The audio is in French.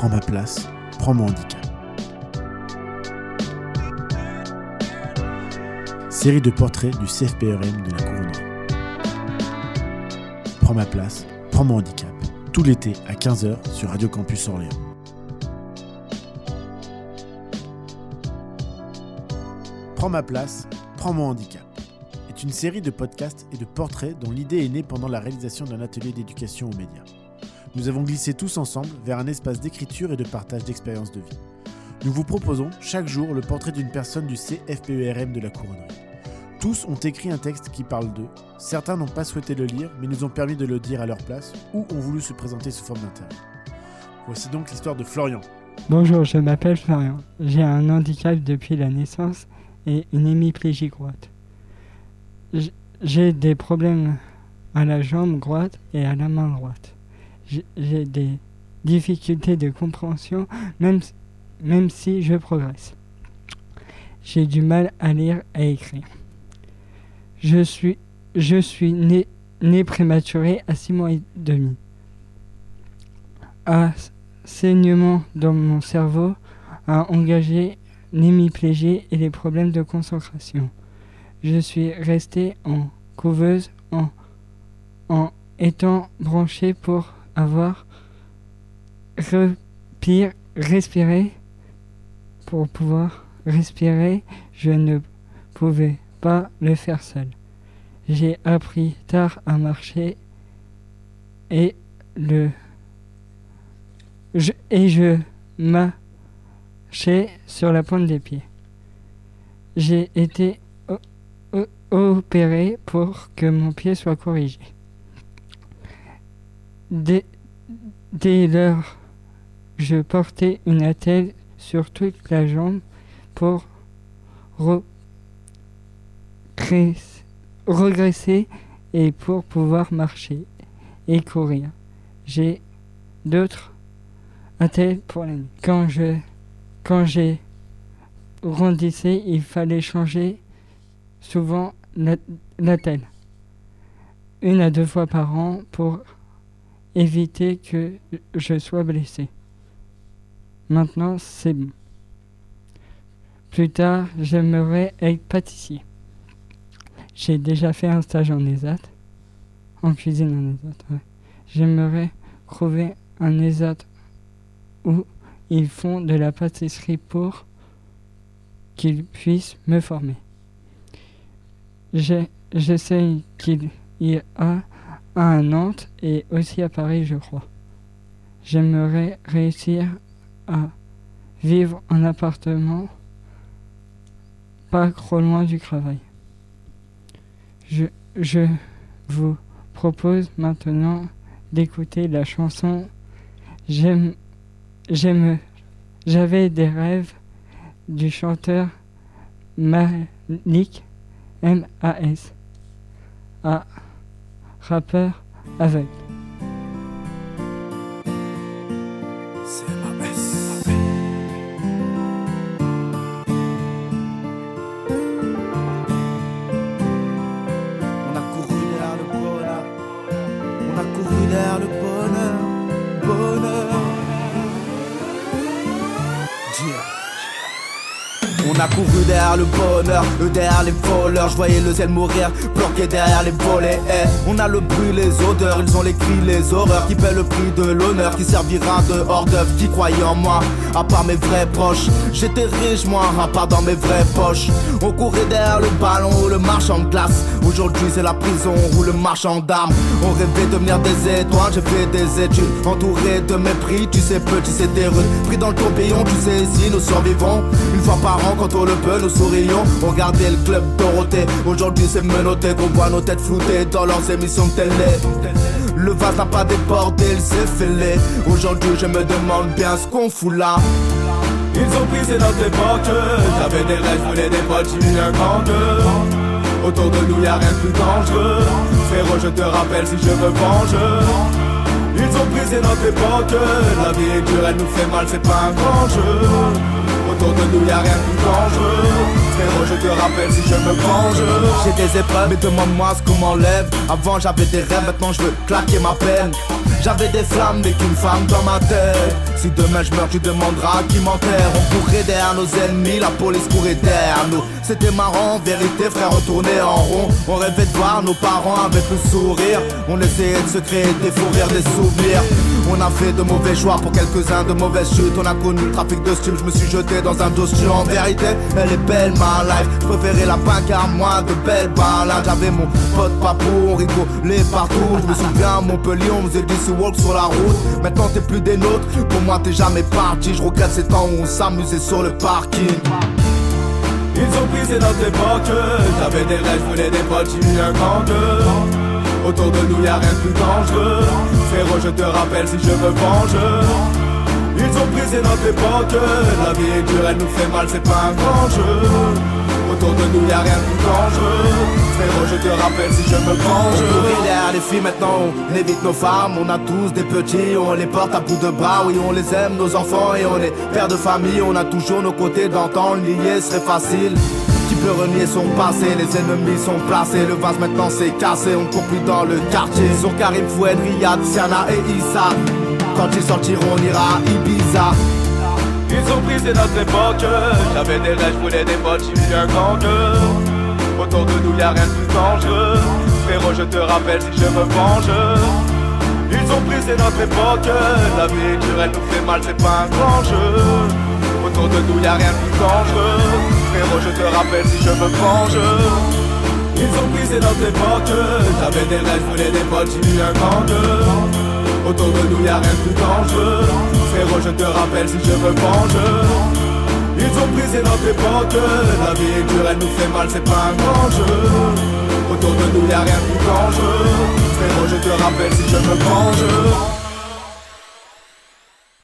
Prends ma place, prends mon handicap. Série de portraits du CFPRM de la couronnerie. Prends ma place, prends mon handicap. Tout l'été à 15h sur Radio Campus Orléans. Prends ma place, prends mon handicap est une série de podcasts et de portraits dont l'idée est née pendant la réalisation d'un atelier d'éducation aux médias. Nous avons glissé tous ensemble vers un espace d'écriture et de partage d'expériences de vie. Nous vous proposons chaque jour le portrait d'une personne du CFPERM de la couronnerie. Tous ont écrit un texte qui parle d'eux. Certains n'ont pas souhaité le lire, mais nous ont permis de le dire à leur place, ou ont voulu se présenter sous forme d'interview. Voici donc l'histoire de Florian. Bonjour, je m'appelle Florian. J'ai un handicap depuis la naissance et une hémiplégie droite. J'ai des problèmes à la jambe droite et à la main droite. J'ai des difficultés de compréhension même, même si je progresse. J'ai du mal à lire et écrire. Je suis, je suis né, né prématuré à 6 mois et demi. Un saignement dans mon cerveau a engagé l'hémiplégie et les problèmes de concentration. Je suis resté en couveuse en, en étant branché pour avoir pire respirer. Pour pouvoir respirer, je ne pouvais pas le faire seul. J'ai appris tard à marcher et le je, et je marchais sur la pointe des pieds. J'ai été opéré pour que mon pied soit corrigé. Dès, dès lors, je portais une attelle sur toute la jambe pour regresser et pour pouvoir marcher et courir. J'ai d'autres attelles pour la nuit. Quand je quand j'ai grandissé, il fallait changer souvent l'attelle une à deux fois par an pour éviter que je sois blessé. Maintenant, c'est bon. Plus tard, j'aimerais être pâtissier. J'ai déjà fait un stage en ESAT, en cuisine en ESAT. J'aimerais trouver un ESAT où ils font de la pâtisserie pour qu'ils puissent me former. J'essaye qu'il y ait à Nantes et aussi à Paris, je crois. J'aimerais réussir à vivre en appartement pas trop loin du travail. Je, vous propose maintenant d'écouter la chanson J'aime, j'aime, j'avais des rêves du chanteur Malik M-A-S. A. Rappeur avec. On a couru derrière le bonheur, eux derrière les voleurs. Je voyais le ciel mourir, bloqué derrière les volets. Eh, on a le bruit, les odeurs, ils ont les cris, les horreurs. Qui paient le prix de l'honneur, qui servira de hors d'œuvre. Qui croyait en moi, à part mes vrais proches. J'étais riche, moi, à part dans mes vraies poches. On courait derrière le ballon ou le marchand de glace. Aujourd'hui, c'est la prison ou le marchand d'armes. On rêvait de devenir des étoiles, j'ai fait des études. Entouré de mépris, tu sais, petit, c'était rude. Pris dans le tourbillon, tu sais, si nous survivons. Une fois par an, quand le peut, nous sourions. On le club Dorothée. Aujourd'hui, c'est menotté qu'on voit nos têtes floutées dans leurs émissions de télé. Le vase n'a pas débordé, il s'est fêlé. Aujourd'hui, je me demande bien ce qu'on fout là. Ils ont brisé notre époque. J'avais des rêves, voulais des potes, j'ai un gang. Autour de nous, y'a rien de plus dangereux. Frérot, je te rappelle si je me venge. Ils ont brisé notre époque. La vie est dure, elle nous fait mal, c'est pas un grand jeu. De nous, y'a rien de plus dangereux. Je te rappelle si je me venge. J'ai des épreuves mais demande-moi ce qu'on m'enlève. Avant j'avais des rêves maintenant je veux claquer ma peine. J'avais des flammes mais qu'une femme dans ma tête. Si demain je meurs tu demanderas qui m'enterre. On courait derrière nos ennemis, la police courait derrière nous. C'était marrant, vérité frère on tournait en rond. On rêvait de voir nos parents avec le sourire. On essayait de se créer des rires, des souvenirs On a fait de mauvais choix pour quelques-uns de mauvaises chutes On a connu le trafic de style, je me suis jeté dans un dossier En vérité, elle est belle ma life Je préférais la à moi de belles balades J'avais mon pote papou, on rigolait partout Je me souviens Montpellier, on faisait du walk sur la route. Maintenant t'es plus des nôtres, pour moi t'es jamais parti. Je regrette ces temps où on s'amusait sur le parking. Ils ont pris notre époque. J'avais des rêves, je voulais des potes, j'ai eu un. Autour de nous y'a rien de plus dangereux. Frérot, je te rappelle si je me venge. Ils ont brisé notre époque. La vie est dure, elle nous fait mal, c'est pas un grand jeu. Autour de nous y'a rien de plus dangereux Frérot je te rappelle si je me venge On les filles maintenant on évite nos femmes On a tous des petits, on les porte à bout de bras Oui on les aime nos enfants et on est père de famille On a toujours nos côtés d'entendre lier serait facile peut renier son passé, les ennemis sont placés, le vase maintenant c'est cassé, on court plus dans le quartier. Sur Karim Foued, Riyad, Siana et Issa, quand ils sortiront on ira à Ibiza. Ils ont brisé notre époque. J'avais des rêves, je voulais des potes, j'ai eu un gang Autour de nous y'a rien de plus dangereux. Frérot je te rappelle si je me venge. Ils ont brisé notre époque. La vie dure, elle nous fait mal, c'est pas un grand jeu. Autour de nous y'a rien de plus dangereux Frérot je te rappelle si je me venge. Ils ont brisé notre époque. J'avais des rêves, voulais des potes, j'ai eu un gang. Autour de nous y'a rien de plus dangereux. Frérot je te rappelle si je me venge. Ils ont brisé notre époque. La vie est dure elle nous fait mal c'est pas un grand jeu Autour de nous y'a rien de plus dangereux. Frérot je te rappelle si je me venge